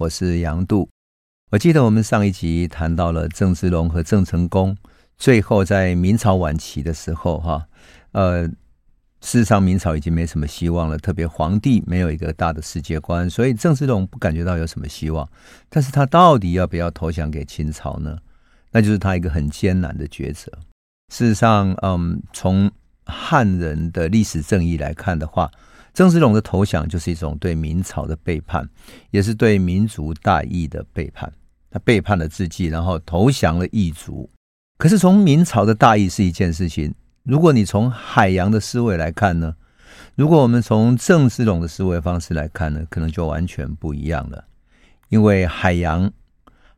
我是杨度。我记得我们上一集谈到了郑芝龙和郑成功，最后在明朝晚期的时候，哈，呃，事实上明朝已经没什么希望了，特别皇帝没有一个大的世界观，所以郑芝龙不感觉到有什么希望。但是他到底要不要投降给清朝呢？那就是他一个很艰难的抉择。事实上，嗯，从汉人的历史正义来看的话，郑芝龙的投降就是一种对明朝的背叛，也是对民族大义的背叛。他背叛了自己，然后投降了异族。可是从明朝的大义是一件事情，如果你从海洋的思维来看呢？如果我们从郑芝龙的思维方式来看呢，可能就完全不一样了。因为海洋、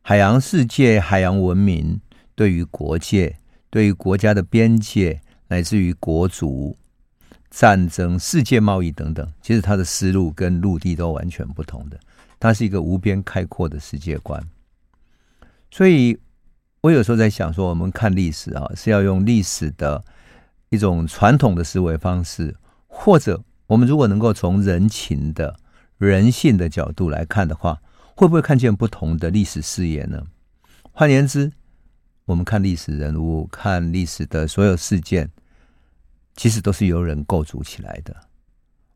海洋世界、海洋文明对于国界、对于国家的边界，乃至于国族、战争、世界贸易等等，其实他的思路跟陆地都完全不同的。它是一个无边开阔的世界观。所以，我有时候在想说，我们看历史啊，是要用历史的一种传统的思维方式，或者我们如果能够从人情的、人性的角度来看的话，会不会看见不同的历史视野呢？换言之，我们看历史人物、看历史的所有事件，其实都是由人构筑起来的。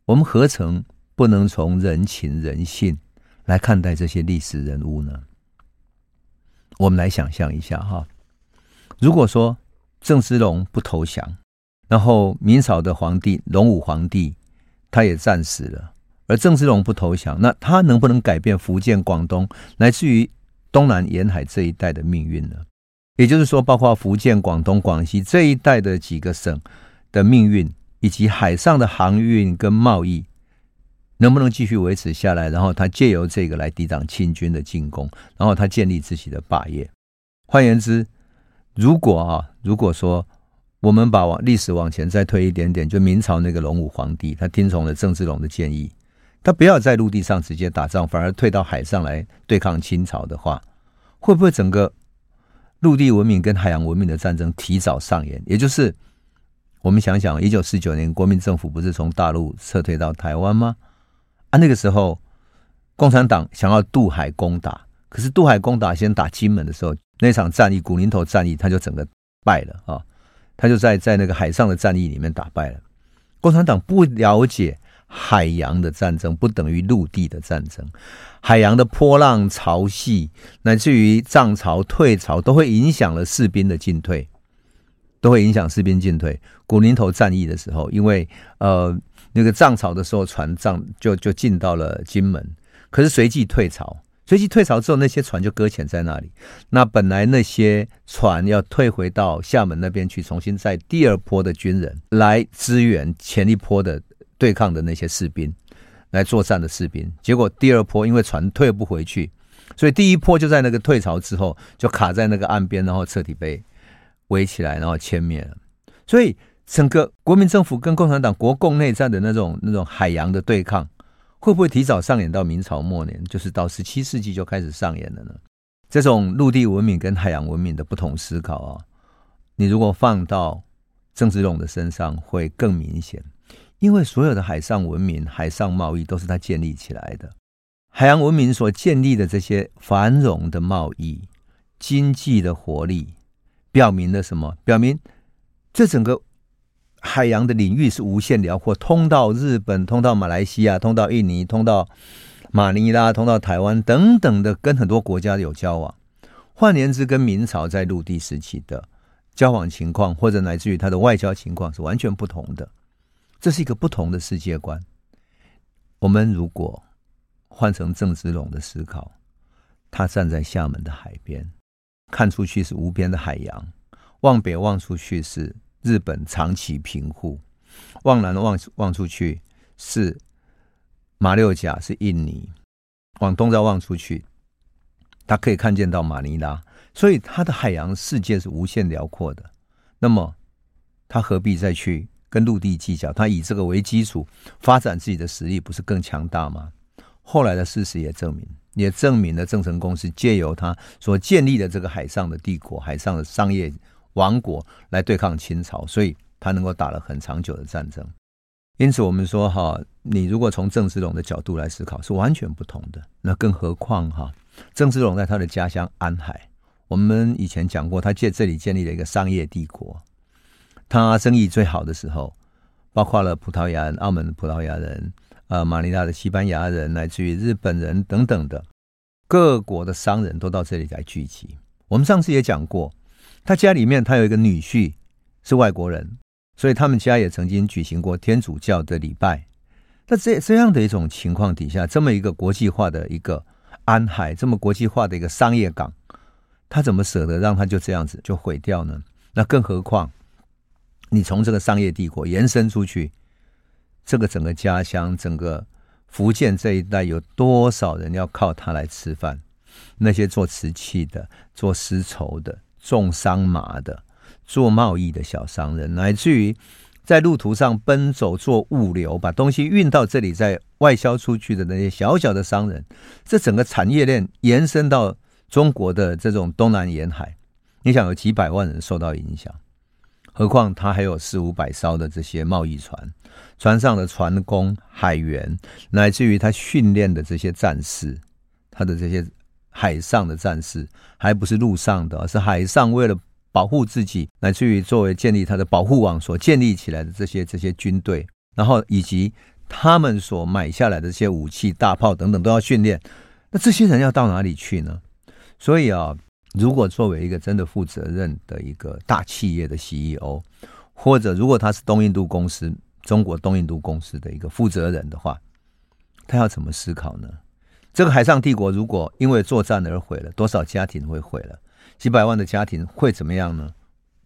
我们何曾不能从人情、人性来看待这些历史人物呢？我们来想象一下哈，如果说郑芝龙不投降，然后明朝的皇帝隆武皇帝他也战死了，而郑芝龙不投降，那他能不能改变福建、广东乃至于东南沿海这一带的命运呢？也就是说，包括福建、广东、广西这一带的几个省的命运，以及海上的航运跟贸易。能不能继续维持下来？然后他借由这个来抵挡清军的进攻，然后他建立自己的霸业。换言之，如果啊，如果说我们把往历史往前再推一点点，就明朝那个隆武皇帝，他听从了郑芝龙的建议，他不要在陆地上直接打仗，反而退到海上来对抗清朝的话，会不会整个陆地文明跟海洋文明的战争提早上演？也就是我们想想，一九四九年国民政府不是从大陆撤退到台湾吗？啊，那个时候，共产党想要渡海攻打，可是渡海攻打先打金门的时候，那场战役古宁头战役，他就整个败了啊！他就在在那个海上的战役里面打败了。共产党不了解海洋的战争不等于陆地的战争，海洋的波浪潮汐，乃至于涨潮退潮，都会影响了士兵的进退，都会影响士兵进退。古宁头战役的时候，因为呃。那个涨潮的时候，船涨就就进到了金门，可是随即退潮，随即退潮之后，那些船就搁浅在那里。那本来那些船要退回到厦门那边去，重新在第二波的军人来支援前一波的对抗的那些士兵，来作战的士兵。结果第二波因为船退不回去，所以第一波就在那个退潮之后就卡在那个岸边，然后彻底被围起来，然后歼灭了。所以。整个国民政府跟共产党国共内战的那种那种海洋的对抗，会不会提早上演到明朝末年？就是到十七世纪就开始上演了呢？这种陆地文明跟海洋文明的不同思考啊，你如果放到郑芝龙的身上，会更明显。因为所有的海上文明、海上贸易都是他建立起来的，海洋文明所建立的这些繁荣的贸易、经济的活力，表明了什么？表明这整个。海洋的领域是无限辽阔，通到日本，通到马来西亚，通到印尼，通到马尼拉，通到台湾等等的，跟很多国家有交往。换言之，跟明朝在陆地时期的交往情况，或者乃至于他的外交情况是完全不同的。这是一个不同的世界观。我们如果换成郑芝龙的思考，他站在厦门的海边，看出去是无边的海洋，往北望出去是。日本长崎平户，往南望望出去是马六甲，是印尼；往东再望出去，他可以看见到马尼拉。所以，他的海洋世界是无限辽阔的。那么，他何必再去跟陆地计较？他以这个为基础发展自己的实力，不是更强大吗？后来的事实也证明，也证明了郑成功是借由他所建立的这个海上的帝国、海上的商业。王国来对抗清朝，所以他能够打了很长久的战争。因此，我们说哈，你如果从郑芝龙的角度来思考，是完全不同的。那更何况哈，郑芝龙在他的家乡安海，我们以前讲过，他借这里建立了一个商业帝国。他生意最好的时候，包括了葡萄牙人、澳门的葡萄牙人、呃，马尼拉的西班牙人，乃至于日本人等等的各国的商人都到这里来聚集。我们上次也讲过，他家里面他有一个女婿是外国人。所以他们家也曾经举行过天主教的礼拜。那这这样的一种情况底下，这么一个国际化的一个安海，这么国际化的一个商业港，他怎么舍得让他就这样子就毁掉呢？那更何况，你从这个商业帝国延伸出去，这个整个家乡，整个福建这一带有多少人要靠他来吃饭？那些做瓷器的、做丝绸的、种桑麻的。做贸易的小商人，乃至于在路途上奔走做物流，把东西运到这里再外销出去的那些小小的商人，这整个产业链延伸到中国的这种东南沿海，你想有几百万人受到影响，何况他还有四五百艘的这些贸易船，船上的船工、海员，乃至于他训练的这些战士，他的这些海上的战士，还不是陆上的，是海上为了。保护自己，乃至于作为建立他的保护网所建立起来的这些这些军队，然后以及他们所买下来的这些武器、大炮等等都要训练。那这些人要到哪里去呢？所以啊，如果作为一个真的负责任的一个大企业的 CEO，或者如果他是东印度公司、中国东印度公司的一个负责人的话，他要怎么思考呢？这个海上帝国如果因为作战而毁了，多少家庭会毁了？几百万的家庭会怎么样呢？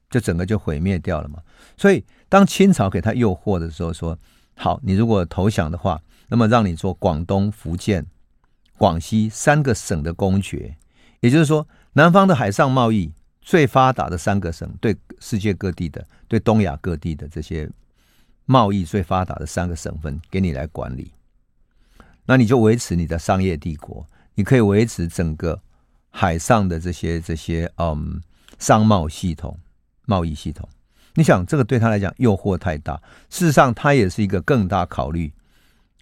就整个就毁灭掉了嘛。所以当清朝给他诱惑的时候，说：“好，你如果投降的话，那么让你做广东、福建、广西三个省的公爵，也就是说，南方的海上贸易最发达的三个省，对世界各地的、对东亚各地的这些贸易最发达的三个省份，给你来管理。那你就维持你的商业帝国，你可以维持整个。”海上的这些这些嗯商贸系统、贸易系统，你想这个对他来讲诱惑太大。事实上，他也是一个更大考虑，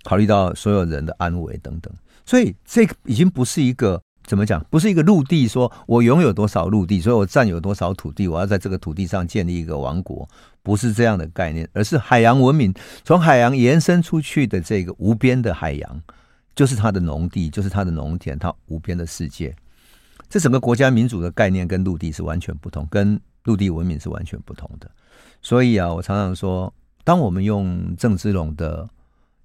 考虑到所有人的安危等等。所以，这个已经不是一个怎么讲，不是一个陆地，说我拥有多少陆地，所以我占有多少土地，我要在这个土地上建立一个王国，不是这样的概念，而是海洋文明从海洋延伸出去的这个无边的海洋，就是它的农地，就是它的农田，它无边的世界。这整个国家民主的概念跟陆地是完全不同，跟陆地文明是完全不同的。所以啊，我常常说，当我们用郑芝龙的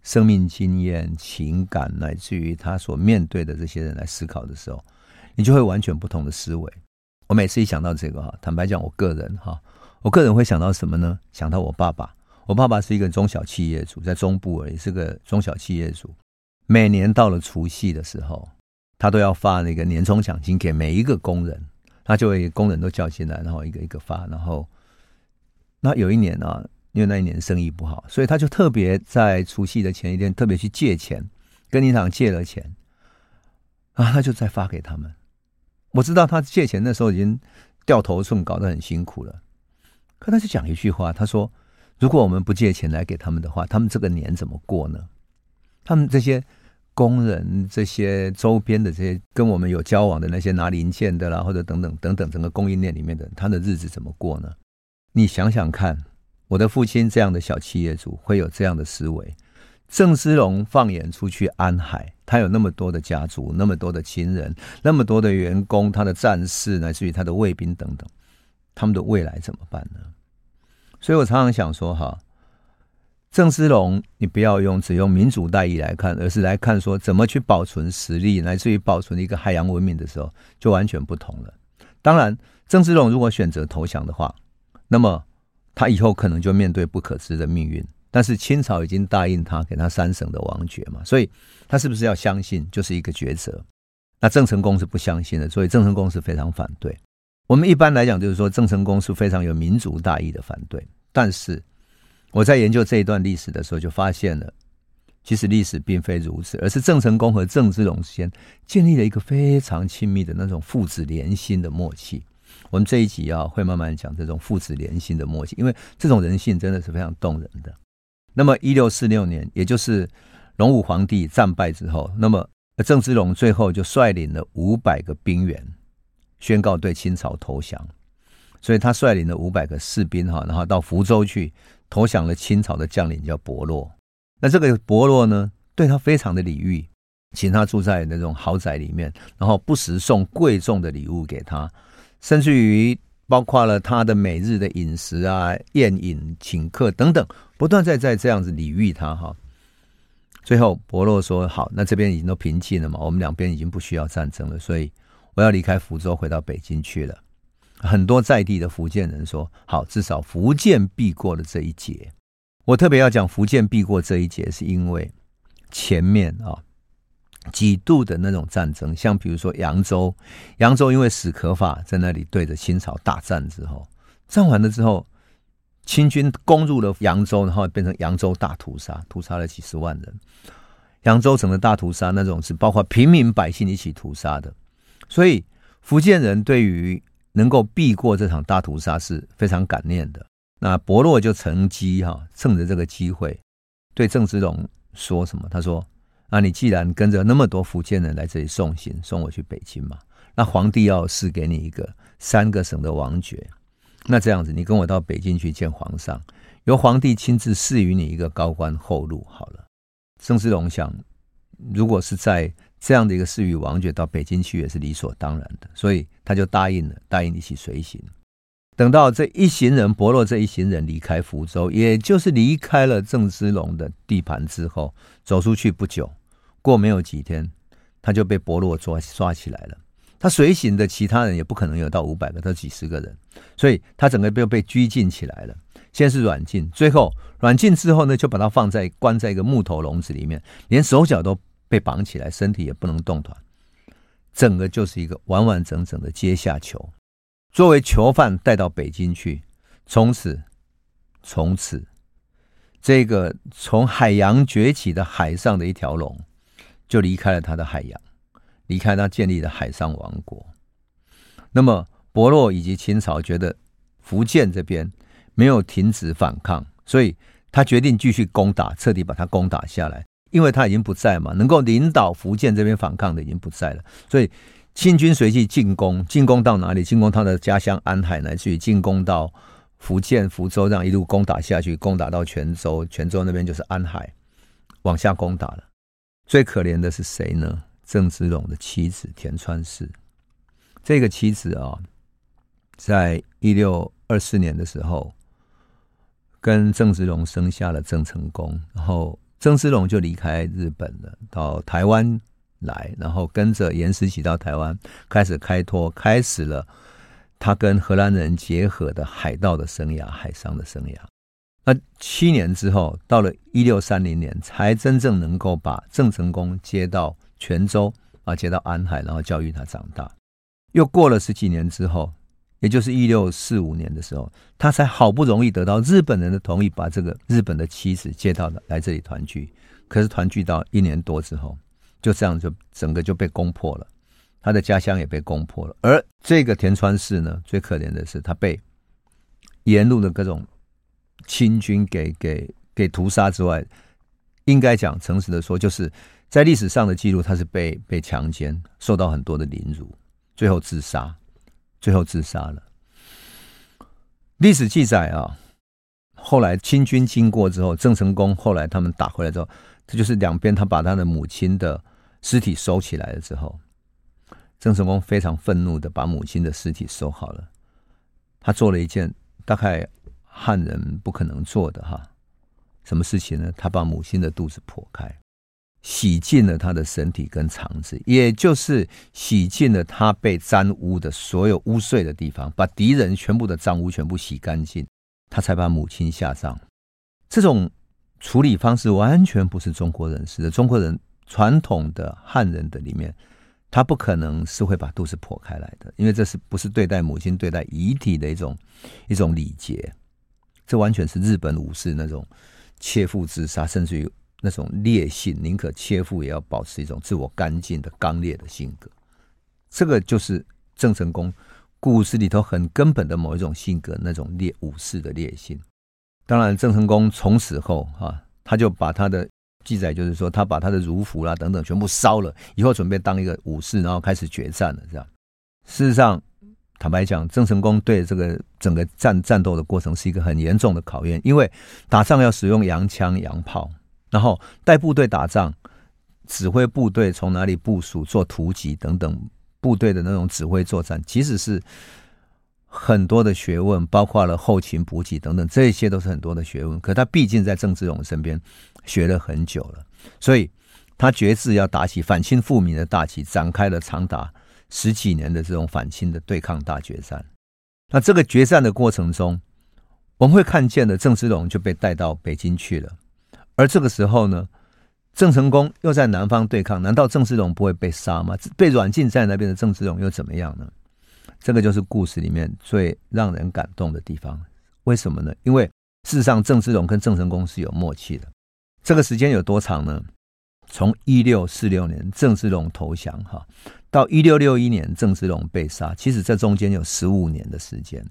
生命经验、情感，乃至于他所面对的这些人来思考的时候，你就会完全不同的思维。我每次一想到这个哈，坦白讲，我个人哈，我个人会想到什么呢？想到我爸爸。我爸爸是一个中小企业主，在中部而已，是个中小企业主。每年到了除夕的时候。他都要发那个年终奖金给每一个工人，他就会工人都叫进来，然后一个一个发。然后，那有一年啊，因为那一年生意不好，所以他就特别在除夕的前一天特别去借钱，跟银行借了钱啊，他就再发给他们。我知道他借钱那时候已经掉头寸，搞得很辛苦了。可他就讲一句话，他说：“如果我们不借钱来给他们的话，他们这个年怎么过呢？他们这些。”工人这些周边的这些跟我们有交往的那些拿零件的啦，或者等等等等，整个供应链里面的他的日子怎么过呢？你想想看，我的父亲这样的小企业主会有这样的思维。郑芝龙放眼出去安海，他有那么多的家族，那么多的亲人，那么多的员工，他的战士乃至于他的卫兵等等，他们的未来怎么办呢？所以我常常想说哈。郑芝龙，你不要用只用民主大义来看，而是来看说怎么去保存实力，乃至于保存一个海洋文明的时候，就完全不同了。当然，郑芝龙如果选择投降的话，那么他以后可能就面对不可知的命运。但是清朝已经答应他，给他三省的王爵嘛，所以他是不是要相信，就是一个抉择。那郑成功是不相信的，所以郑成功是非常反对。我们一般来讲，就是说郑成功是非常有民族大义的反对，但是。我在研究这一段历史的时候，就发现了，其实历史并非如此，而是郑成功和郑芝龙之间建立了一个非常亲密的那种父子连心的默契。我们这一集啊，会慢慢讲这种父子连心的默契，因为这种人性真的是非常动人的。那么一六四六年，也就是隆武皇帝战败之后，那么郑芝龙最后就率领了五百个兵员，宣告对清朝投降。所以他率领了五百个士兵哈，然后到福州去投降了清朝的将领叫伯洛。那这个伯洛呢，对他非常的礼遇，请他住在那种豪宅里面，然后不时送贵重的礼物给他，甚至于包括了他的每日的饮食啊、宴饮、请客等等，不断在在这样子礼遇他哈。最后伯洛说：“好，那这边已经都平静了嘛，我们两边已经不需要战争了，所以我要离开福州，回到北京去了。”很多在地的福建人说：“好，至少福建避过了这一劫。”我特别要讲福建避过这一劫，是因为前面啊几度的那种战争，像比如说扬州，扬州因为史可法在那里对着清朝大战之后，战完了之后，清军攻入了扬州，然后变成扬州大屠杀，屠杀了几十万人。扬州城的大屠杀那种是包括平民百姓一起屠杀的，所以福建人对于能够避过这场大屠杀是非常感念的。那伯洛就乘机哈，趁着这个机会，对郑芝龙说什么？他说：“啊，你既然跟着那么多福建人来这里送行，送我去北京嘛，那皇帝要赐给你一个三个省的王爵。那这样子，你跟我到北京去见皇上，由皇帝亲自赐予你一个高官厚禄。好了。”郑芝龙想，如果是在这样的一个赐予王爵到北京去也是理所当然的，所以他就答应了，答应一起随行。等到这一行人，伯洛这一行人离开福州，也就是离开了郑芝龙的地盘之后，走出去不久，过没有几天，他就被伯洛抓抓起来了。他随行的其他人也不可能有到五百个，都几十个人，所以他整个被被拘禁起来了。先是软禁，最后软禁之后呢，就把他放在关在一个木头笼子里面，连手脚都。被绑起来，身体也不能动弹，整个就是一个完完整整的阶下囚。作为囚犯带到北京去，从此，从此，这个从海洋崛起的海上的一条龙，就离开了他的海洋，离开他建立的海上王国。那么，伯洛以及清朝觉得福建这边没有停止反抗，所以他决定继续攻打，彻底把他攻打下来。因为他已经不在嘛，能够领导福建这边反抗的已经不在了，所以清军随即进攻，进攻到哪里？进攻他的家乡安海，乃至于进攻到福建福州，这样一路攻打下去，攻打到泉州，泉州那边就是安海，往下攻打了。最可怜的是谁呢？郑芝龙的妻子田川氏，这个妻子啊，在一六二四年的时候，跟郑芝龙生下了郑成功，然后。郑芝龙就离开日本了，到台湾来，然后跟着严思齐到台湾，开始开拓，开始了他跟荷兰人结合的海盗的生涯，海上的生涯。那七年之后，到了一六三零年，才真正能够把郑成功接到泉州啊，接到安海，然后教育他长大。又过了十几年之后。也就是一六四五年的时候，他才好不容易得到日本人的同意，把这个日本的妻子接到来这里团聚。可是团聚到一年多之后，就这样就整个就被攻破了，他的家乡也被攻破了。而这个田川氏呢，最可怜的是他被沿路的各种清军给给给屠杀之外，应该讲诚实的说，就是在历史上的记录，他是被被强奸，受到很多的凌辱，最后自杀。最后自杀了。历史记载啊，后来清军经过之后，郑成功后来他们打回来之后，这就是两边他把他的母亲的尸体收起来了之后，郑成功非常愤怒的把母亲的尸体收好了。他做了一件大概汉人不可能做的哈，什么事情呢？他把母亲的肚子剖开。洗净了他的身体跟肠子，也就是洗净了他被沾污的所有污秽的地方，把敌人全部的脏污全部洗干净，他才把母亲下葬。这种处理方式完全不是中国人式的。中国人传统的汉人的里面，他不可能是会把肚子剖开来的，因为这是不是对待母亲、对待遗体的一种一种礼节？这完全是日本武士那种切腹自杀，甚至于。那种烈性，宁可切腹也要保持一种自我干净的刚烈的性格，这个就是郑成功故事里头很根本的某一种性格，那种烈武士的烈性。当然，郑成功从此后哈，他就把他的记载，就是说他把他的儒服啦等等全部烧了，以后准备当一个武士，然后开始决战了。这样，事实上，坦白讲，郑成功对这个整个战战斗的过程是一个很严重的考验，因为打仗要使用洋枪洋炮，然后带部队打仗，指挥部队从哪里部署、做突击等等，部队的那种指挥作战，其实是。很多的学问，包括了后勤补给等等，这些都是很多的学问。可他毕竟在郑芝龙身边学了很久了，所以他决志要打起反清复明的大旗，展开了长达十几年的这种反清的对抗大决战。那这个决战的过程中，我们会看见的郑芝龙就被带到北京去了。而这个时候呢，郑成功又在南方对抗，难道郑芝龙不会被杀吗？被软禁在那边的郑芝龙又怎么样呢？这个就是故事里面最让人感动的地方，为什么呢？因为事实上，郑芝龙跟郑成功是有默契的。这个时间有多长呢？从一六四六年郑芝龙投降哈，到一六六一年郑芝龙被杀，其实这中间有十五年的时间。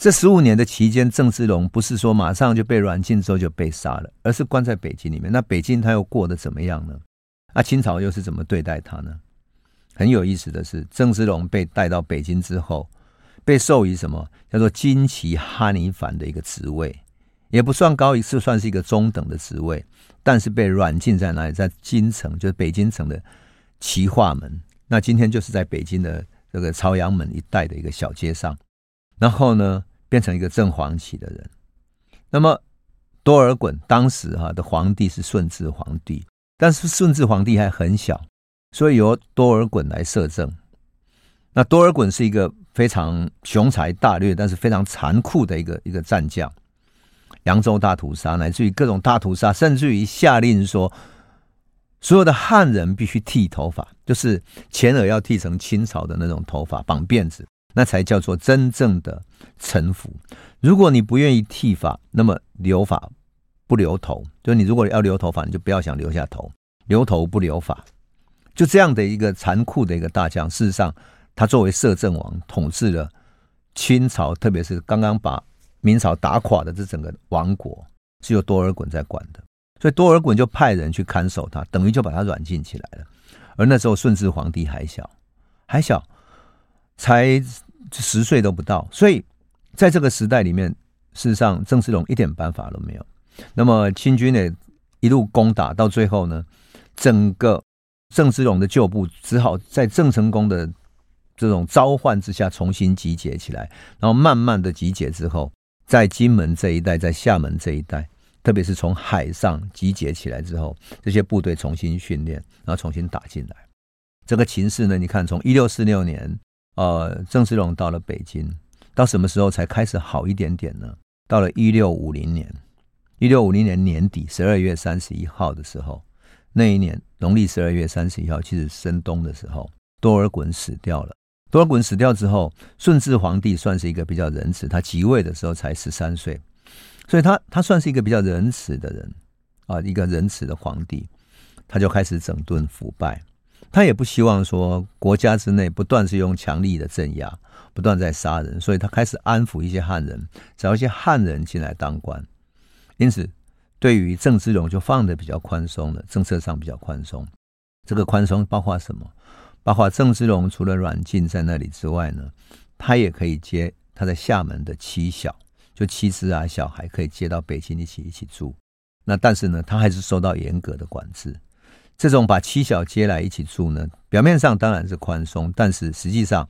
这十五年的期间，郑芝龙不是说马上就被软禁之后就被杀了，而是关在北京里面。那北京他又过得怎么样呢？那清朝又是怎么对待他呢？很有意思的是，郑芝龙被带到北京之后，被授予什么叫做金旗哈尼凡的一个职位，也不算高，一次算是一个中等的职位，但是被软禁在哪里？在京城，就是北京城的齐化门。那今天就是在北京的这个朝阳门一带的一个小街上。然后呢，变成一个正黄旗的人。那么多尔衮当时哈的皇帝是顺治皇帝，但是顺治皇帝还很小。所以由多尔衮来摄政。那多尔衮是一个非常雄才大略，但是非常残酷的一个一个战将。扬州大屠杀，乃至于各种大屠杀，甚至于下令说，所有的汉人必须剃头发，就是前额要剃成清朝的那种头发，绑辫子，那才叫做真正的臣服。如果你不愿意剃发，那么留发不留头，就你如果要留头发，你就不要想留下头，留头不留发。就这样的一个残酷的一个大将，事实上，他作为摄政王，统治了清朝，特别是刚刚把明朝打垮的这整个王国，是由多尔衮在管的，所以多尔衮就派人去看守他，等于就把他软禁起来了。而那时候顺治皇帝还小，还小，才十岁都不到，所以在这个时代里面，事实上郑芝龙一点办法都没有。那么清军呢，一路攻打到最后呢，整个。郑芝龙的旧部只好在郑成功的这种召唤之下重新集结起来，然后慢慢的集结之后，在金门这一带，在厦门这一带，特别是从海上集结起来之后，这些部队重新训练，然后重新打进来。这个情势呢，你看，从一六四六年，呃，郑芝龙到了北京，到什么时候才开始好一点点呢？到了一六五零年，一六五零年年底十二月三十一号的时候。那一年农历十二月三十一号，其实深冬的时候，多尔衮死掉了。多尔衮死掉之后，顺治皇帝算是一个比较仁慈，他即位的时候才十三岁，所以他他算是一个比较仁慈的人啊，一个仁慈的皇帝，他就开始整顿腐败。他也不希望说国家之内不断是用强力的镇压，不断在杀人，所以他开始安抚一些汉人，找一些汉人进来当官，因此。对于郑芝龙就放得比较宽松了，政策上比较宽松。这个宽松包括什么？包括郑芝龙除了软禁在那里之外呢，他也可以接他在厦门的妻小，就妻子啊、小孩可以接到北京一起一起住。那但是呢，他还是受到严格的管制。这种把妻小接来一起住呢，表面上当然是宽松，但是实际上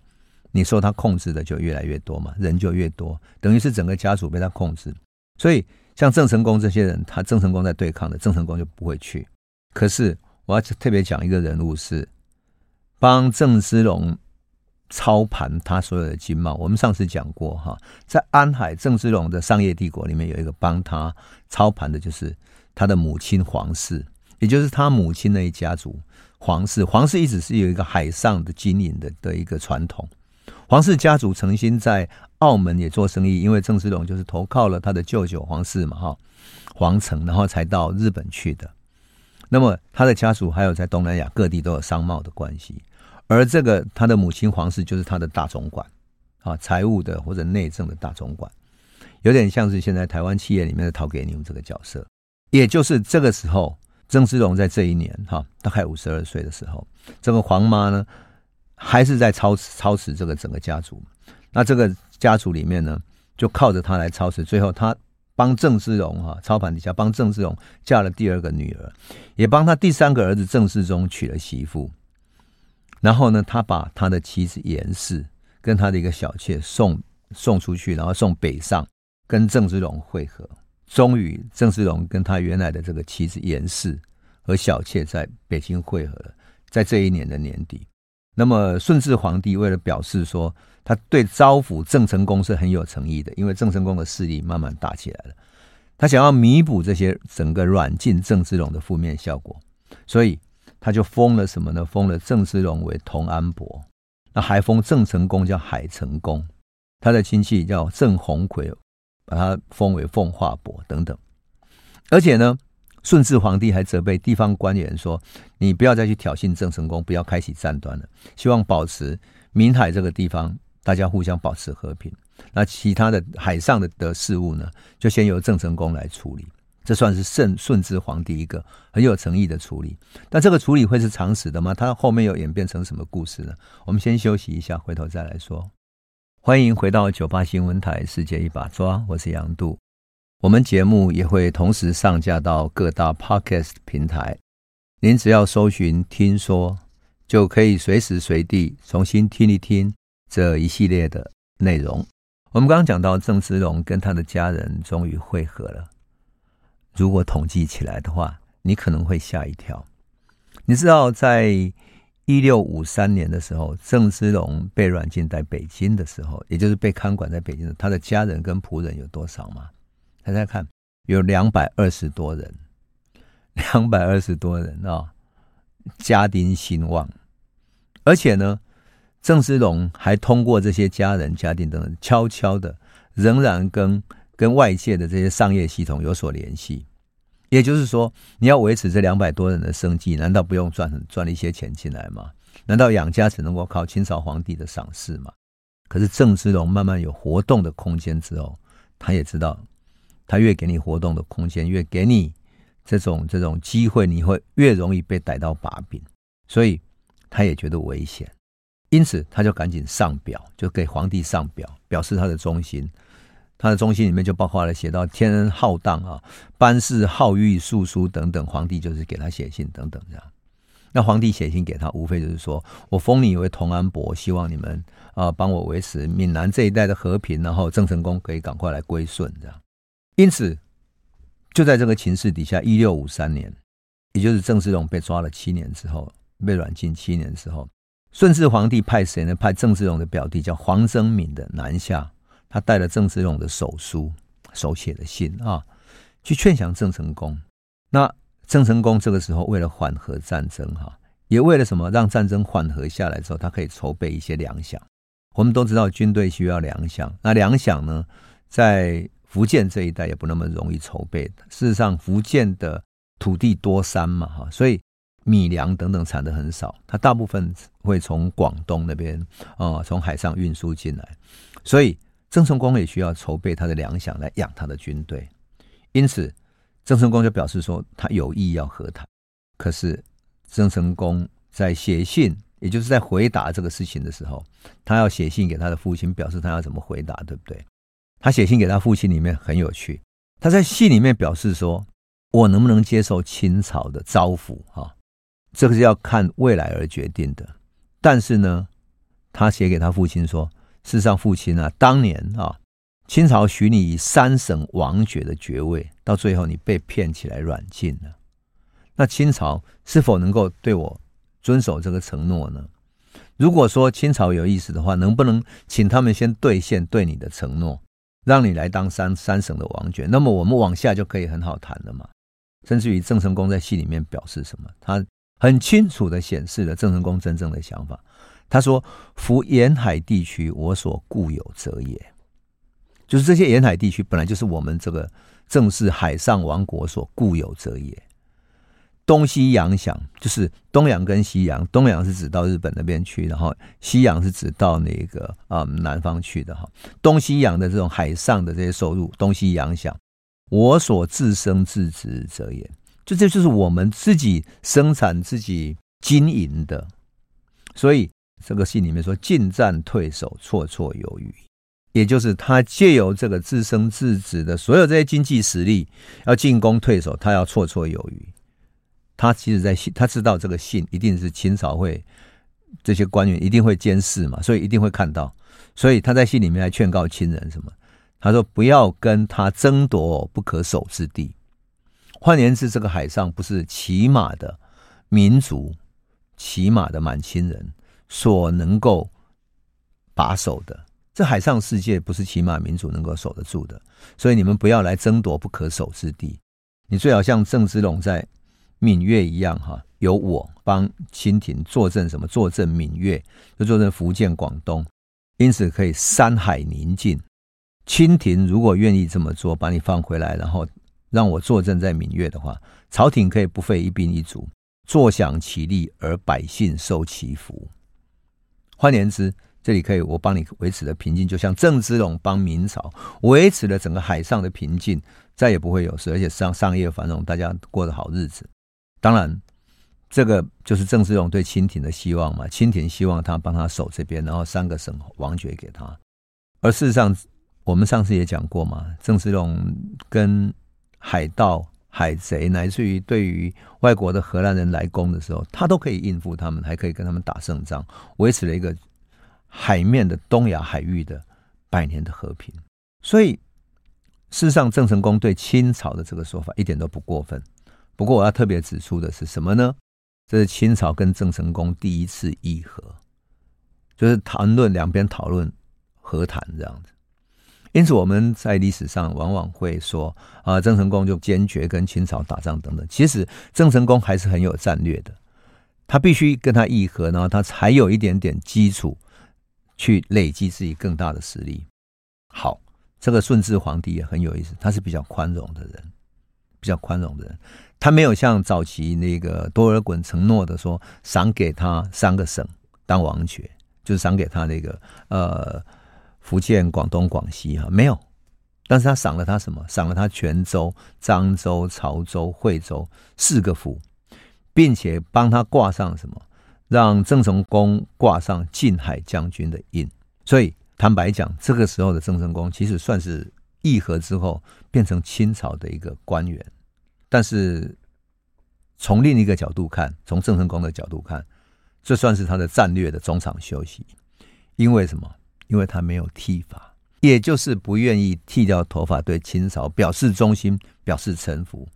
你受他控制的就越来越多嘛，人就越多，等于是整个家族被他控制，所以。像郑成功这些人，他郑成功在对抗的，郑成功就不会去。可是我要特别讲一个人物，是帮郑芝龙操盘他所有的经贸。我们上次讲过哈，在安海郑芝龙的商业帝国里面，有一个帮他操盘的，就是他的母亲黄氏，也就是他母亲那一家族黄氏。黄氏一直是有一个海上的经营的的一个传统。黄氏家族曾经在澳门也做生意，因为郑芝龙就是投靠了他的舅舅黄氏嘛，哈，黄成，然后才到日本去的。那么他的家族还有在东南亚各地都有商贸的关系，而这个他的母亲黄氏就是他的大总管啊，财务的或者内政的大总管。有点像是现在台湾企业里面的陶给牛这个角色。也就是这个时候，郑芝龙在这一年哈，大概五十二岁的时候，这个黄妈呢，还是在操持操持这个整个家族。那这个家族里面呢，就靠着他来操持。最后，他帮郑芝龙哈操盘底下，帮郑芝龙嫁了第二个女儿，也帮他第三个儿子郑世忠娶了媳妇。然后呢，他把他的妻子严氏跟他的一个小妾送送出去，然后送北上，跟郑芝龙会合。终于，郑芝龙跟他原来的这个妻子严氏和小妾在北京会合了，在这一年的年底。那么顺治皇帝为了表示说他对招抚郑成功是很有诚意的，因为郑成功的势力慢慢大起来了，他想要弥补这些整个软禁郑芝龙的负面效果，所以他就封了什么呢？封了郑芝龙为同安伯，那还封郑成功叫海成功，他的亲戚叫郑鸿逵。把他封为奉化伯等等，而且呢，顺治皇帝还责备地方官员说：“你不要再去挑衅郑成功，不要开启战端了，希望保持闽海这个地方大家互相保持和平。那其他的海上的的事务呢，就先由郑成功来处理。这算是顺顺治皇帝一个很有诚意的处理。但这个处理会是常识的吗？他后面又演变成什么故事呢？我们先休息一下，回头再来说。”欢迎回到九八新闻台，世界一把抓，我是杨度。我们节目也会同时上架到各大 Podcast 平台，您只要搜寻“听说”，就可以随时随地重新听一听这一系列的内容。我们刚刚讲到郑芝龙跟他的家人终于会合了，如果统计起来的话，你可能会吓一跳。你知道在一六五三年的时候，郑芝龙被软禁在北京的时候，也就是被看管在北京的，他的家人跟仆人有多少吗？大家看，有两百二十多人，两百二十多人啊、家丁兴旺。而且呢，郑芝龙还通过这些家人、家丁等等，悄悄的仍然跟跟外界的这些商业系统有所联系。也就是说，你要维持这两百多人的生计，难道不用赚赚一些钱进来吗？难道养家只能够靠清朝皇帝的赏识吗？可是郑芝龙慢慢有活动的空间之后，他也知道，他越给你活动的空间，越给你这种这种机会，你会越容易被逮到把柄，所以他也觉得危险，因此他就赶紧上表，就给皇帝上表，表示他的忠心。他的忠心里面就包括了写到天恩浩荡啊，班氏好諭述书等等，皇帝就是给他写信等等这样。那皇帝写信给他，无非就是说我封你为同安伯，希望你们啊帮我维持闽南这一带的和平，然后郑成功可以赶快来归顺这样。因此，就在这个情势底下，一六五三年，也就是郑芝龙被抓了七年之后，被软禁七年之后，顺治皇帝派谁呢？派郑芝龙的表弟叫黄征敏的南下。他带了郑芝龙的手书、手写的信啊，去劝降郑成功。那郑成功这个时候为了缓和战争哈，也为了什么？让战争缓和下来之后，他可以筹备一些粮饷。我们都知道军队需要粮饷，那粮饷呢，在福建这一带也不那么容易筹备。事实上，福建的土地多山嘛哈，所以米粮等等产的很少，它大部分会从广东那边啊，从海上运输进来，所以。郑成功也需要筹备他的粮饷来养他的军队，因此郑成功就表示说他有意要和谈。可是郑成功在写信，也就是在回答这个事情的时候，他要写信给他的父亲，表示他要怎么回答，对不对？他写信给他父亲里面很有趣，他在信里面表示说：“我能不能接受清朝的招抚？哈，这个是要看未来而决定的。但是呢，他写给他父亲说。”事实上，父亲啊，当年啊，清朝许你三省王爵的爵位，到最后你被骗起来软禁了。那清朝是否能够对我遵守这个承诺呢？如果说清朝有意思的话，能不能请他们先兑现对你的承诺，让你来当三三省的王爵？那么我们往下就可以很好谈了嘛。甚至于郑成功在戏里面表示什么？他很清楚的显示了郑成功真正的想法。他说：“夫沿海地区，我所固有者也，就是这些沿海地区本来就是我们这个正是海上王国所固有者也。东西洋想，就是东洋跟西洋，东洋是指到日本那边去，然后西洋是指到那个啊、嗯、南方去的哈。东西洋的这种海上的这些收入，东西洋想，我所自生自植者也，就这就是我们自己生产自己经营的。所以这个信里面说，进战退守，绰绰有余。也就是他借由这个自生自植的所有这些经济实力，要进攻退守，他要绰绰有余。他其实在信，他知道这个信一定是清朝会这些官员一定会监视嘛，所以一定会看到。所以他在信里面还劝告亲人什么？他说不要跟他争夺不可守之地。换言之，这个海上不是骑马的民族、骑马的满清人所能够把守的。这海上世界不是骑马民族能够守得住的，所以你们不要来争夺不可守之地。你最好像郑芝龙在闽粤一样，哈，由我帮清廷坐镇什么？坐镇闽粤，就坐镇福建、广东，因此可以山海宁静。清廷如果愿意这么做，把你放回来，然后让我坐镇在闽粤的话，朝廷可以不费一兵一卒，坐享其利，而百姓受其福。换言之，这里可以，我帮你维持的平静，就像郑芝龙帮明朝维持了整个海上的平静，再也不会有事，而且商商业繁荣，大家过得好日子。当然，这个就是郑芝龙对清廷的希望嘛。清廷希望他帮他守这边，然后三个省王爵给他。而事实上，我们上次也讲过嘛，郑芝龙跟海盗、海贼，乃至于对于外国的荷兰人来攻的时候，他都可以应付他们，还可以跟他们打胜仗，维持了一个。海面的东亚海域的百年的和平，所以事实上，郑成功对清朝的这个说法一点都不过分。不过，我要特别指出的是什么呢？这是清朝跟郑成功第一次议和，就是谈论两边讨论和谈这样子。因此，我们在历史上往往会说啊，郑成功就坚决跟清朝打仗等等。其实，郑成功还是很有战略的，他必须跟他议和，然后他才有一点点基础。去累积自己更大的实力。好，这个顺治皇帝也很有意思，他是比较宽容的人，比较宽容的人。他没有像早期那个多尔衮承诺的说，赏给他三个省当王爵，就是赏给他那个呃福建、广东、广西哈，没有。但是他赏了他什么？赏了他泉州、漳州、潮州、惠州四个府，并且帮他挂上什么？让郑成功挂上靖海将军的印，所以坦白讲，这个时候的郑成功其实算是议和之后变成清朝的一个官员。但是从另一个角度看，从郑成功的角度看，这算是他的战略的中场休息。因为什么？因为他没有剃发，也就是不愿意剃掉头发，对清朝表示忠心，表示臣服。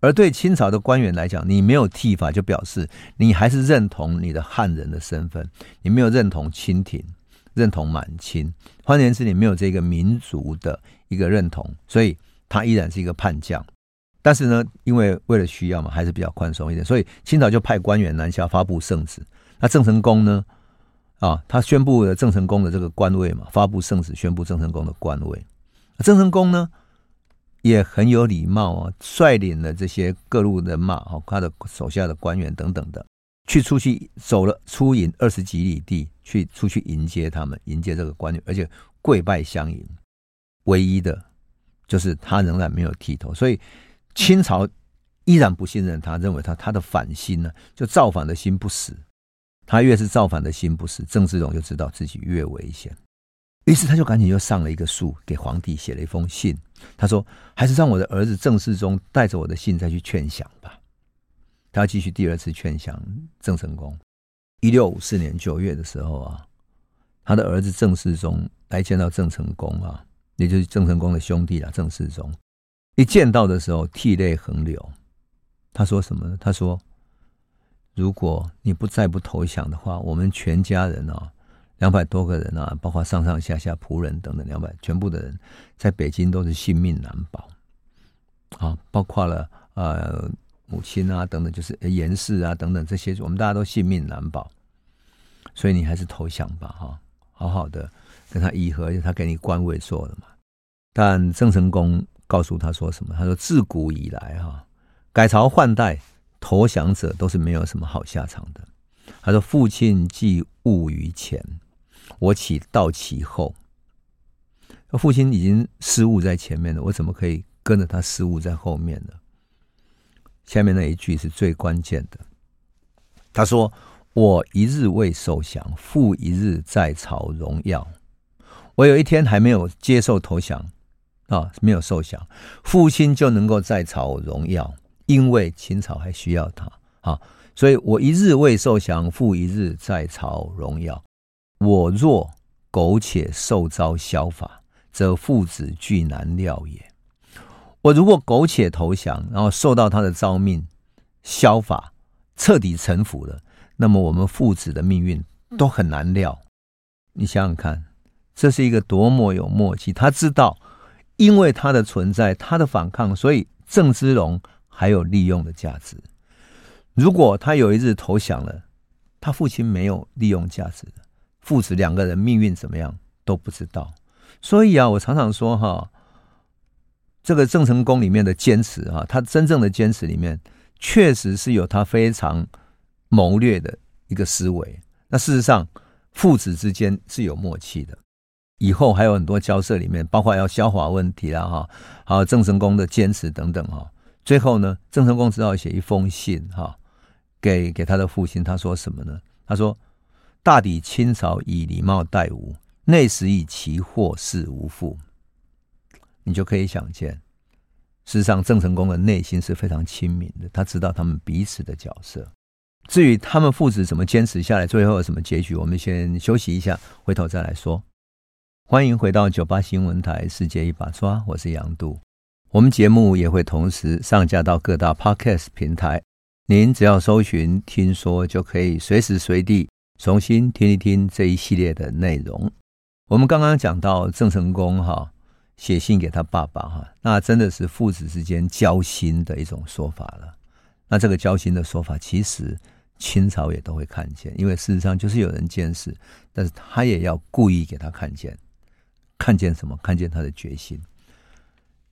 而对清朝的官员来讲，你没有剃发，就表示你还是认同你的汉人的身份，你没有认同清廷，认同满清。换言之，你没有这个民族的一个认同，所以他依然是一个叛将。但是呢，因为为了需要嘛，还是比较宽松一点，所以清朝就派官员南下发布圣旨。那郑成功呢？啊，他宣布了郑成功的这个官位嘛，发布圣旨宣布郑成功的官位。郑成功呢？也很有礼貌啊，率领了这些各路人马，哈，他的手下的官员等等的，去出去走了出营二十几里地，去出去迎接他们，迎接这个官员，而且跪拜相迎。唯一的，就是他仍然没有剃头，所以清朝依然不信任他，认为他他的反心呢，就造反的心不死。他越是造反的心不死，郑芝龙就知道自己越危险。于是他就赶紧又上了一个树，给皇帝写了一封信。他说：“还是让我的儿子郑世忠带着我的信再去劝降吧。”他要继续第二次劝降郑成功。一六五四年九月的时候啊，他的儿子郑世忠来见到郑成功啊，也就是郑成功的兄弟啊，郑世忠。一见到的时候，涕泪横流。他说什么呢？他说：“如果你不再不投降的话，我们全家人啊。”两百多个人啊，包括上上下下仆人等等，两百全部的人在北京都是性命难保啊，包括了呃母亲啊等等，就是严氏啊等等这些，我们大家都性命难保，所以你还是投降吧，哈，好好的跟他议和，他给你官位做了嘛。但郑成功告诉他说什么？他说：“自古以来哈，改朝换代投降者都是没有什么好下场的。他说：“父亲既误于前，我岂道其后？父亲已经失误在前面了，我怎么可以跟着他失误在后面呢？”下面那一句是最关键的。他说：“我一日未受降，父一日在朝荣耀。我有一天还没有接受投降啊，没有受降，父亲就能够在朝荣耀，因为秦朝还需要他啊。”所以我一日未受降，父一日在朝荣耀。我若苟且受遭削法，则父子俱难料也。我如果苟且投降，然后受到他的诏命，削法，彻底臣服了，那么我们父子的命运都很难料。你想想看，这是一个多么有默契！他知道，因为他的存在，他的反抗，所以郑芝龙还有利用的价值。如果他有一日投降了，他父亲没有利用价值，父子两个人命运怎么样都不知道。所以啊，我常常说哈，这个郑成功里面的坚持哈，他真正的坚持里面，确实是有他非常谋略的一个思维。那事实上，父子之间是有默契的。以后还有很多交涉里面，包括要消化问题啦哈，还有郑成功的坚持等等哈。最后呢，郑成功只好写一封信哈。给给他的父亲，他说什么呢？他说：“大抵清朝以礼貌待吾，内实以其祸事无父。”你就可以想见，事实上郑成功的内心是非常亲民的，他知道他们彼此的角色。至于他们父子怎么坚持下来，最后有什么结局，我们先休息一下，回头再来说。欢迎回到九八新闻台《世界一把抓》，我是杨度。我们节目也会同时上架到各大 Podcast 平台。您只要搜寻“听说”，就可以随时随地重新听一听这一系列的内容。我们刚刚讲到郑成功哈写信给他爸爸哈，那真的是父子之间交心的一种说法了。那这个交心的说法，其实清朝也都会看见，因为事实上就是有人监视，但是他也要故意给他看见，看见什么？看见他的决心。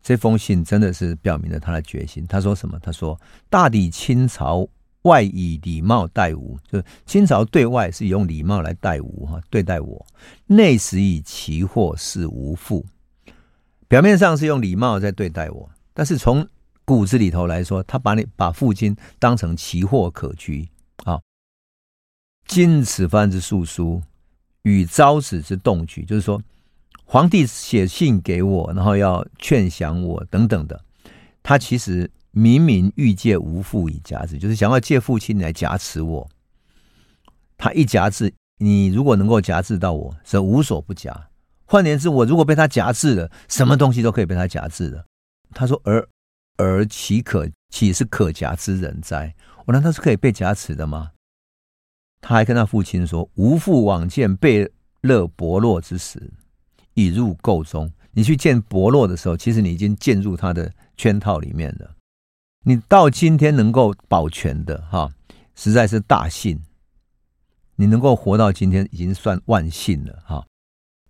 这封信真的是表明了他的决心。他说什么？他说：“大抵清朝外以礼貌待吾，就清朝对外是用礼貌来待吾哈，对待我；内实以其祸事吾父。表面上是用礼貌在对待我，但是从骨子里头来说，他把你把父亲当成奇货可居啊。今此番之诉书，与昭子之动举，就是说。”皇帝写信给我，然后要劝降我等等的，他其实明明欲借无父以夹之，就是想要借父亲来夹持我。他一夹制，你如果能够夹制到我，则无所不夹。换言之，我如果被他夹制了，什么东西都可以被他夹制了。他说：“而而岂可岂是可夹之人哉？我难道是可以被夹持的吗？”他还跟他父亲说：“无父往见贝勒伯洛之时。”已入构中，你去见伯洛的时候，其实你已经进入他的圈套里面了。你到今天能够保全的哈，实在是大幸。你能够活到今天，已经算万幸了哈。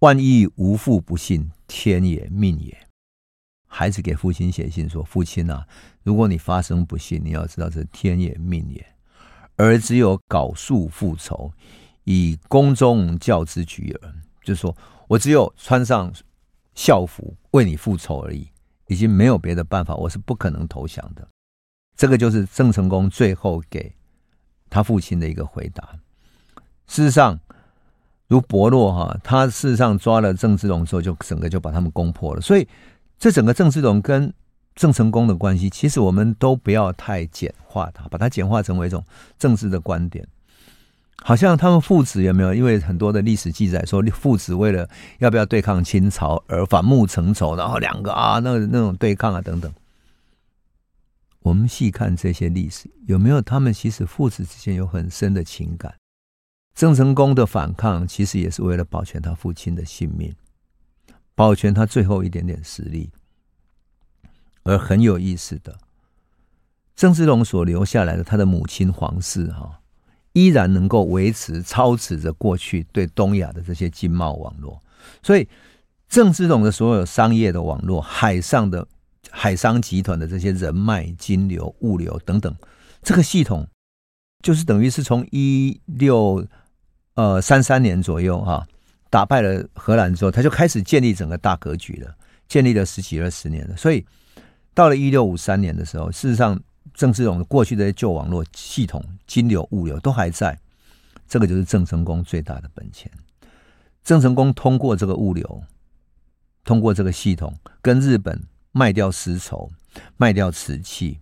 万一无父不幸，天也命也。孩子给父亲写信说：“父亲啊，如果你发生不幸，你要知道是天也命也。儿只有縞束复仇，以宫中教之举耳。”就说。我只有穿上校服为你复仇而已，已经没有别的办法，我是不可能投降的。这个就是郑成功最后给他父亲的一个回答。事实上，如伯洛哈，他事实上抓了郑芝龙之后，就整个就把他们攻破了。所以，这整个郑芝龙跟郑成功的关系，其实我们都不要太简化它，把它简化成为一种政治的观点。好像他们父子有没有？因为很多的历史记载说，父子为了要不要对抗清朝而反目成仇，然后两个啊，那那种对抗啊等等。我们细看这些历史，有没有他们其实父子之间有很深的情感？郑成功的反抗其实也是为了保全他父亲的性命，保全他最后一点点实力。而很有意思的，郑芝龙所留下来的他的母亲黄氏哈。依然能够维持操持着过去对东亚的这些经贸网络，所以郑芝龙的所有商业的网络、海上的海商集团的这些人脉、金流、物流等等，这个系统就是等于是从一六呃三三年左右哈、打败了荷兰之后，他就开始建立整个大格局了，建立了十几二十年了。所以到了一六五三年的时候，事实上郑芝龙过去的旧网络系统、金流、物流都还在，这个就是郑成功最大的本钱。郑成功通过这个物流，通过这个系统，跟日本卖掉丝绸，卖掉瓷器。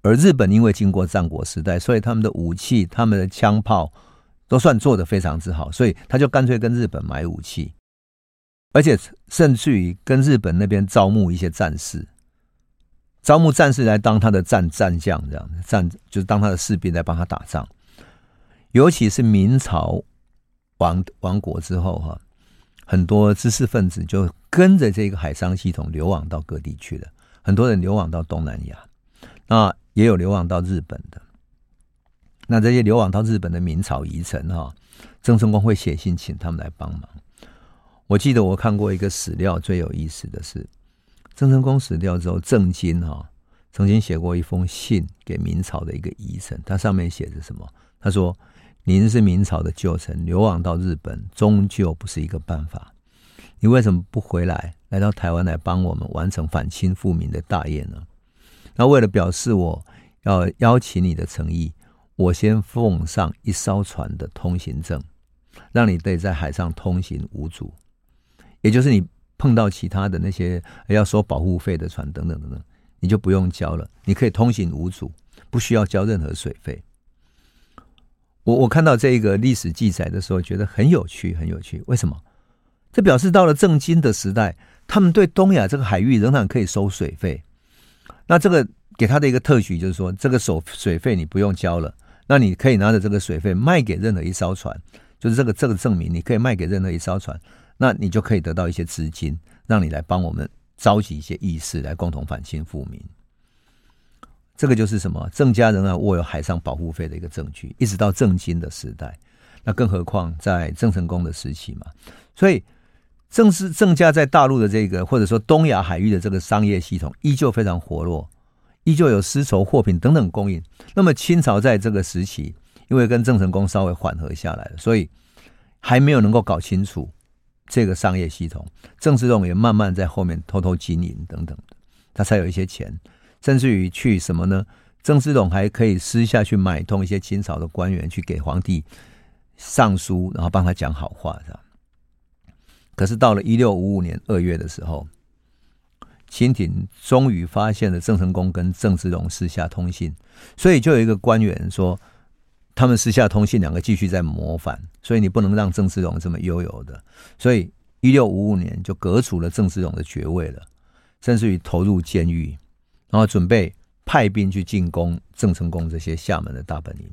而日本因为经过战国时代，所以他们的武器、他们的枪炮都算做得非常之好，所以他就干脆跟日本买武器，而且甚至于跟日本那边招募一些战士，招募战士来当他的战战将，这样战就是当他的士兵来帮他打仗。尤其是明朝亡亡国之后，哈，很多知识分子就跟着这个海商系统流亡到各地去了，很多人流亡到东南亚，那。也有流亡到日本的，那这些流亡到日本的明朝遗臣哈，郑成功会写信请他们来帮忙。我记得我看过一个史料，最有意思的是，郑成功死掉之后，郑经哈曾经写过一封信给明朝的一个遗臣，他上面写着什么？他说：“您是明朝的旧臣，流亡到日本，终究不是一个办法。你为什么不回来，来到台湾来帮我们完成反清复明的大业呢？”那为了表示我要邀请你的诚意，我先奉上一艘船的通行证，让你得在海上通行无阻。也就是你碰到其他的那些要收保护费的船等等等等，你就不用交了，你可以通行无阻，不需要交任何水费。我我看到这一个历史记载的时候，觉得很有趣，很有趣。为什么？这表示到了正经的时代，他们对东亚这个海域仍然可以收水费。那这个给他的一个特许就是说，这个手水费你不用交了，那你可以拿着这个水费卖给任何一艘船，就是这个这个证明，你可以卖给任何一艘船，那你就可以得到一些资金，让你来帮我们召集一些义士来共同反清复明。这个就是什么？郑家仍然握有海上保护费的一个证据，一直到郑经的时代，那更何况在郑成功的时期嘛，所以。正是郑家在大陆的这个，或者说东亚海域的这个商业系统，依旧非常活络，依旧有丝绸、货品等等供应。那么清朝在这个时期，因为跟郑成功稍微缓和下来了，所以还没有能够搞清楚这个商业系统。郑芝龙也慢慢在后面偷偷经营等等，他才有一些钱，甚至于去什么呢？郑芝龙还可以私下去买通一些清朝的官员，去给皇帝上书，然后帮他讲好话，这样。可是到了一六五五年二月的时候，清廷终于发现了郑成功跟郑芝龙私下通信，所以就有一个官员说，他们私下通信，两个继续在谋反，所以你不能让郑芝龙这么悠游的，所以一六五五年就革除了郑芝龙的爵位了，甚至于投入监狱，然后准备派兵去进攻郑成功这些厦门的大本营。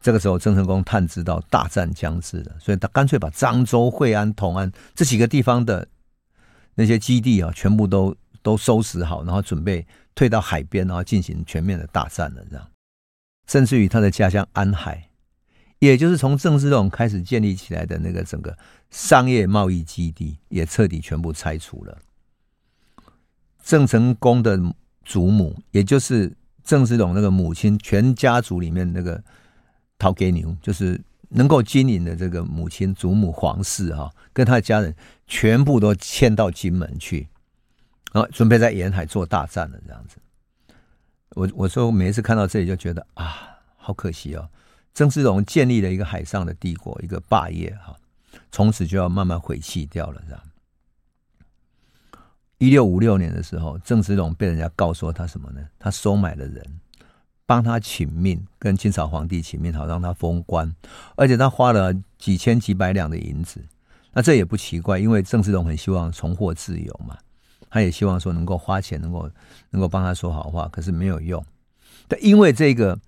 这个时候，郑成功探知到大战将至了，所以他干脆把漳州、惠安、同安这几个地方的那些基地啊，全部都都收拾好，然后准备退到海边，然后进行全面的大战了。这样，甚至于他的家乡安海，也就是从郑芝龙开始建立起来的那个整个商业贸易基地，也彻底全部拆除了。郑成功的祖母，也就是郑芝龙那个母亲，全家族里面那个。陶给牛就是能够经营的这个母亲祖母皇室哈，跟他的家人全部都迁到金门去，然后准备在沿海做大战了。这样子，我我说每一次看到这里就觉得啊，好可惜哦。郑芝龙建立了一个海上的帝国，一个霸业哈，从此就要慢慢毁弃掉了。这样，一六五六年的时候，郑芝龙被人家告说他什么呢？他收买了人。帮他请命，跟清朝皇帝请命，好让他封官，而且他花了几千几百两的银子。那这也不奇怪，因为郑芝龙很希望重获自由嘛，他也希望说能够花钱，能够能够帮他说好话，可是没有用。但因为这个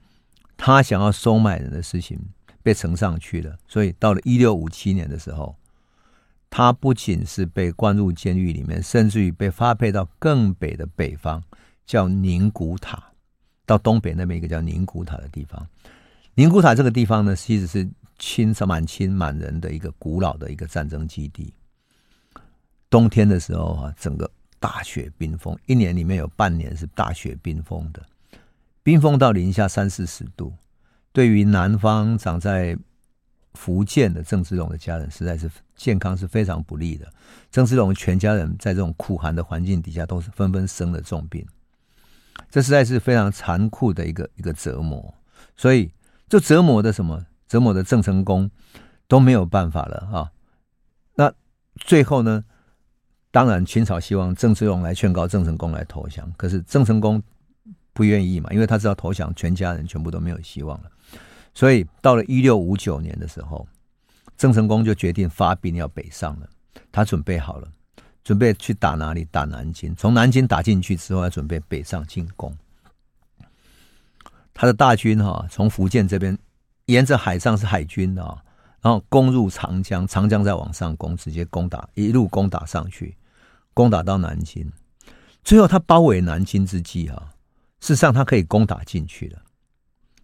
他想要收买人的事情被呈上去了，所以到了一六五七年的时候，他不仅是被关入监狱里面，甚至于被发配到更北的北方，叫宁古塔。到东北那边一个叫宁古塔的地方，宁古塔这个地方呢，其实是清朝满清满人的一个古老的一个战争基地。冬天的时候啊，整个大雪冰封，一年里面有半年是大雪冰封的。冰封到零下三四十度，对于南方长在福建的郑芝龙的家人，实在是健康是非常不利的。郑芝龙全家人在这种苦寒的环境底下，都是纷纷生了重病，这实在是非常残酷的一个一个折磨。所以，就折磨的什么？折磨的郑成功都没有办法了啊！那最后呢？当然，清朝希望郑芝龙来劝告郑成功来投降，可是郑成功不愿意嘛，因为他知道投降，全家人全部都没有希望了。所以到了一六五九年的时候，郑成功就决定发兵要北上了。他准备好了，准备去打哪里？打南京。从南京打进去之后，要准备北上进攻。他的大军哈，从福建这边沿着海上是海军啊，然后攻入长江，长江再往上攻，直接攻打，一路攻打上去，攻打到南京。最后他包围南京之际啊，事实上他可以攻打进去了。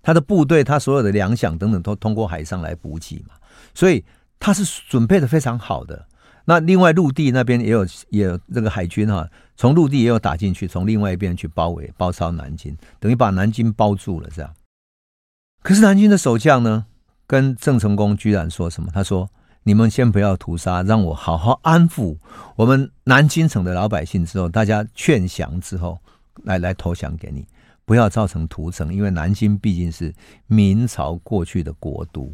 他的部队，他所有的粮饷等等都通过海上来补给嘛，所以他是准备的非常好的。那另外陆地那边也有也有这个海军哈，从陆地也有打进去，从另外一边去包围包抄南京，等于把南京包住了这样。可是南京的守将呢，跟郑成功居然说什么？他说：“你们先不要屠杀，让我好好安抚我们南京城的老百姓，之后大家劝降之后，来来投降给你。”不要造成屠城，因为南京毕竟是明朝过去的国都，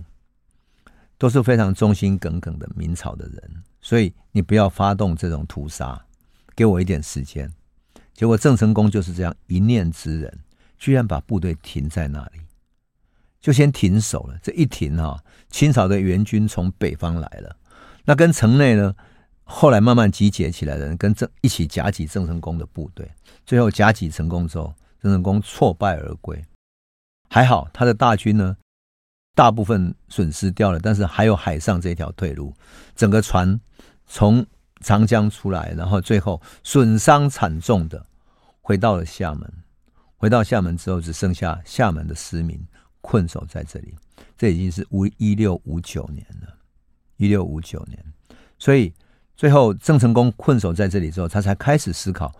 都是非常忠心耿耿的明朝的人，所以你不要发动这种屠杀，给我一点时间。结果郑成功就是这样一念之人，居然把部队停在那里，就先停手了。这一停哈，清朝的援军从北方来了，那跟城内呢，后来慢慢集结起来的人，跟郑一起夹击郑成功的部队，最后夹击成功之后。郑成功挫败而归，还好他的大军呢，大部分损失掉了，但是还有海上这条退路，整个船从长江出来，然后最后损伤惨重的回到了厦门。回到厦门之后，只剩下厦门的市民困守在这里。这已经是五一六五九年了，一六五九年，所以最后郑成功困守在这里之后，他才开始思考。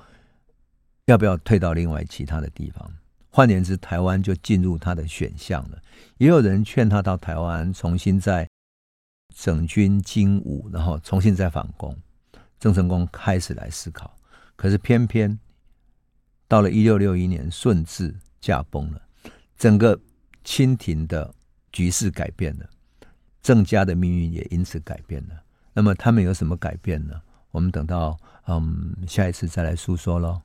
要不要退到另外其他的地方？换言之，台湾就进入他的选项了。也有人劝他到台湾重新再整军精武，然后重新再反攻。郑成功开始来思考，可是偏偏到了一六六一年，顺治驾崩了，整个清廷的局势改变了，郑家的命运也因此改变了。那么他们有什么改变呢？我们等到嗯下一次再来诉说喽。